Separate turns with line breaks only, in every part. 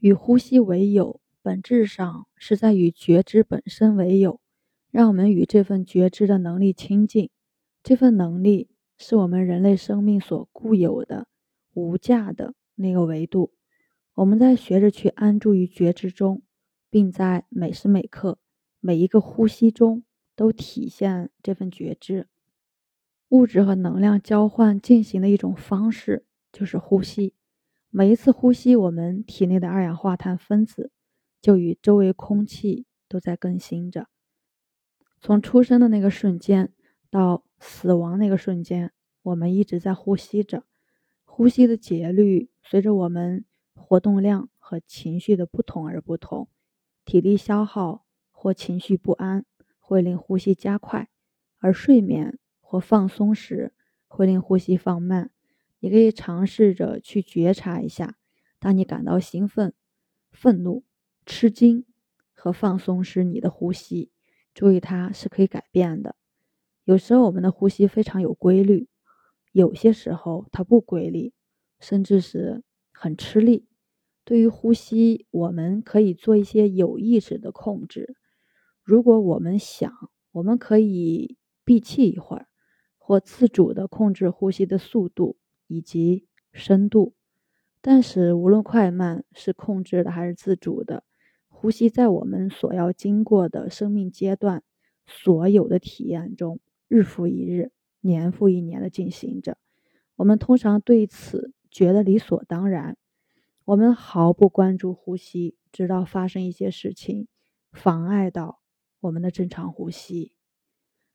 与呼吸为友，本质上是在与觉知本身为友，让我们与这份觉知的能力亲近。这份能力是我们人类生命所固有的、无价的那个维度。我们在学着去安住于觉知中，并在每时每刻、每一个呼吸中都体现这份觉知。物质和能量交换进行的一种方式就是呼吸。每一次呼吸，我们体内的二氧化碳分子就与周围空气都在更新着。从出生的那个瞬间到死亡那个瞬间，我们一直在呼吸着。呼吸的节律随着我们活动量和情绪的不同而不同。体力消耗或情绪不安会令呼吸加快，而睡眠或放松时会令呼吸放慢。你可以尝试着去觉察一下，当你感到兴奋、愤怒、吃惊和放松时，你的呼吸，注意它是可以改变的。有时候我们的呼吸非常有规律，有些时候它不规律，甚至是很吃力。对于呼吸，我们可以做一些有意识的控制。如果我们想，我们可以闭气一会儿，或自主的控制呼吸的速度。以及深度，但是无论快慢是控制的还是自主的，呼吸在我们所要经过的生命阶段，所有的体验中，日复一日、年复一年的进行着。我们通常对此觉得理所当然，我们毫不关注呼吸，直到发生一些事情，妨碍到我们的正常呼吸。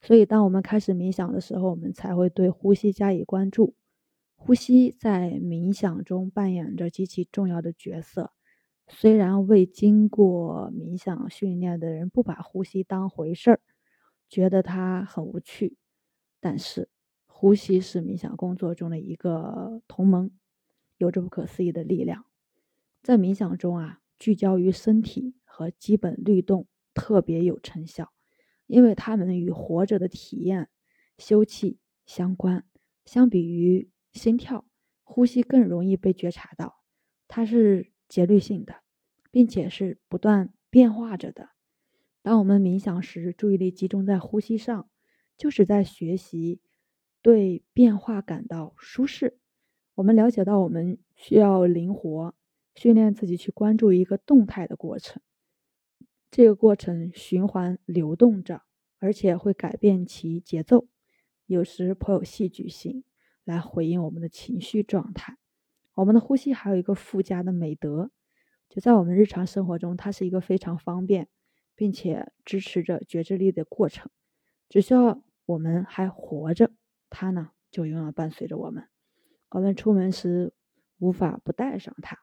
所以，当我们开始冥想的时候，我们才会对呼吸加以关注。呼吸在冥想中扮演着极其重要的角色。虽然未经过冥想训练的人不把呼吸当回事儿，觉得它很无趣，但是呼吸是冥想工作中的一个同盟，有着不可思议的力量。在冥想中啊，聚焦于身体和基本律动特别有成效，因为它们与活着的体验、休憩相关。相比于心跳、呼吸更容易被觉察到，它是节律性的，并且是不断变化着的。当我们冥想时，注意力集中在呼吸上，就是在学习对变化感到舒适。我们了解到，我们需要灵活训练自己去关注一个动态的过程，这个过程循环流动着，而且会改变其节奏，有时颇有戏剧性。来回应我们的情绪状态。我们的呼吸还有一个附加的美德，就在我们日常生活中，它是一个非常方便，并且支持着觉知力的过程。只需要我们还活着，它呢就永远伴随着我们。我们出门时无法不带上它。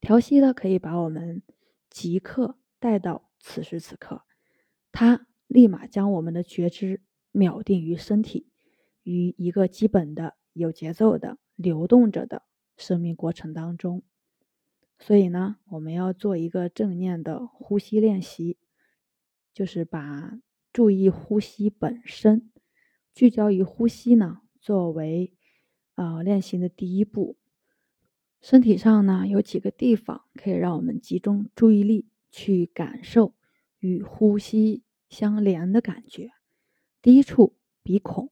调息呢，可以把我们即刻带到此时此刻，它立马将我们的觉知秒定于身体。于一个基本的、有节奏的、流动着的生命过程当中，所以呢，我们要做一个正念的呼吸练习，就是把注意呼吸本身，聚焦于呼吸呢，作为呃练习的第一步。身体上呢，有几个地方可以让我们集中注意力去感受与呼吸相连的感觉。第一处，鼻孔。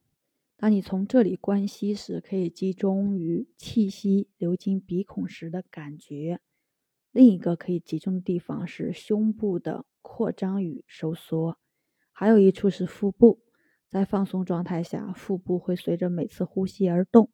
当你从这里关吸时，可以集中于气息流经鼻孔时的感觉。另一个可以集中的地方是胸部的扩张与收缩，还有一处是腹部。在放松状态下，腹部会随着每次呼吸而动。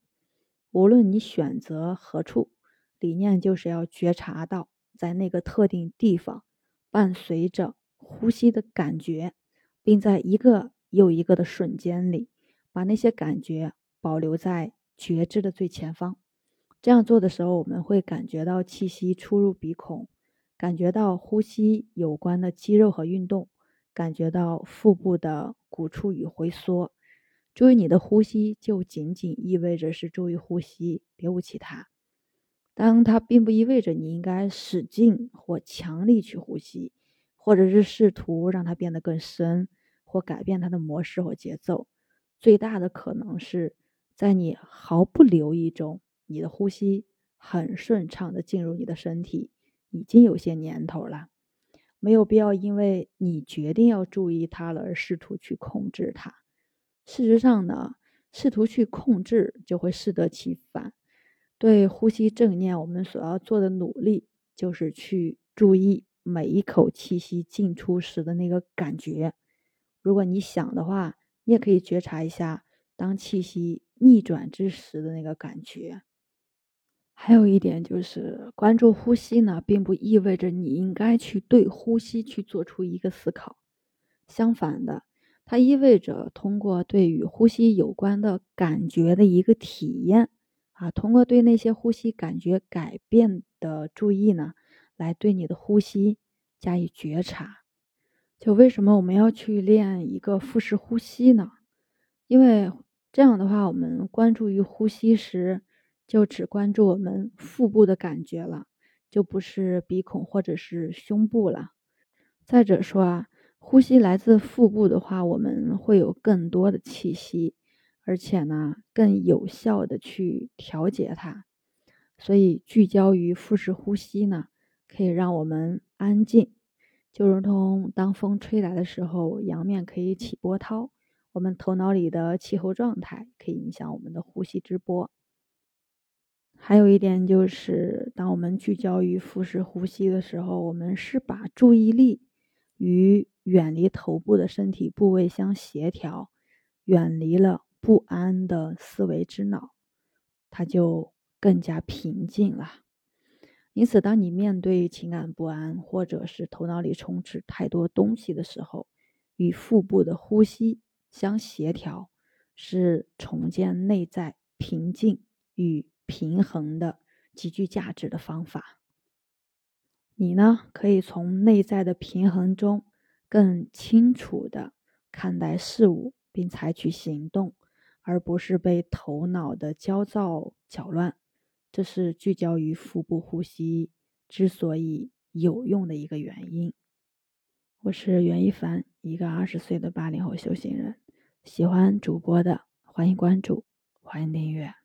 无论你选择何处，理念就是要觉察到在那个特定地方伴随着呼吸的感觉，并在一个又一个的瞬间里。把那些感觉保留在觉知的最前方。这样做的时候，我们会感觉到气息出入鼻孔，感觉到呼吸有关的肌肉和运动，感觉到腹部的鼓触与回缩。注意你的呼吸，就仅仅意味着是注意呼吸，别无其他。当它并不意味着你应该使劲或强力去呼吸，或者是试图让它变得更深，或改变它的模式或节奏。最大的可能是在你毫不留意中，你的呼吸很顺畅的进入你的身体，已经有些年头了，没有必要因为你决定要注意它了而试图去控制它。事实上呢，试图去控制就会适得其反。对呼吸正念，我们所要做的努力就是去注意每一口气息进出时的那个感觉。如果你想的话，你也可以觉察一下，当气息逆转之时的那个感觉。还有一点就是，关注呼吸呢，并不意味着你应该去对呼吸去做出一个思考。相反的，它意味着通过对与呼吸有关的感觉的一个体验啊，通过对那些呼吸感觉改变的注意呢，来对你的呼吸加以觉察。就为什么我们要去练一个腹式呼吸呢？因为这样的话，我们关注于呼吸时。就只关注我们腹部的感觉了，就不是鼻孔或者是胸部了。再者说啊，呼吸来自腹部的话，我们会有更多的气息，而且呢，更有效的去调节它。所以聚焦于腹式呼吸呢，可以让我们安静，就如同当风吹来的时候，阳面可以起波涛，我们头脑里的气候状态可以影响我们的呼吸之波。还有一点就是，当我们聚焦于腹式呼吸的时候，我们是把注意力与远离头部的身体部位相协调，远离了不安的思维之脑，它就更加平静了。因此，当你面对情感不安，或者是头脑里充斥太多东西的时候，与腹部的呼吸相协调，是重建内在平静与。平衡的极具价值的方法，你呢可以从内在的平衡中更清楚的看待事物，并采取行动，而不是被头脑的焦躁搅乱。这是聚焦于腹部呼吸之所以有用的一个原因。我是袁一凡，一个二十岁的八零后修行人。喜欢主播的，欢迎关注，欢迎订阅。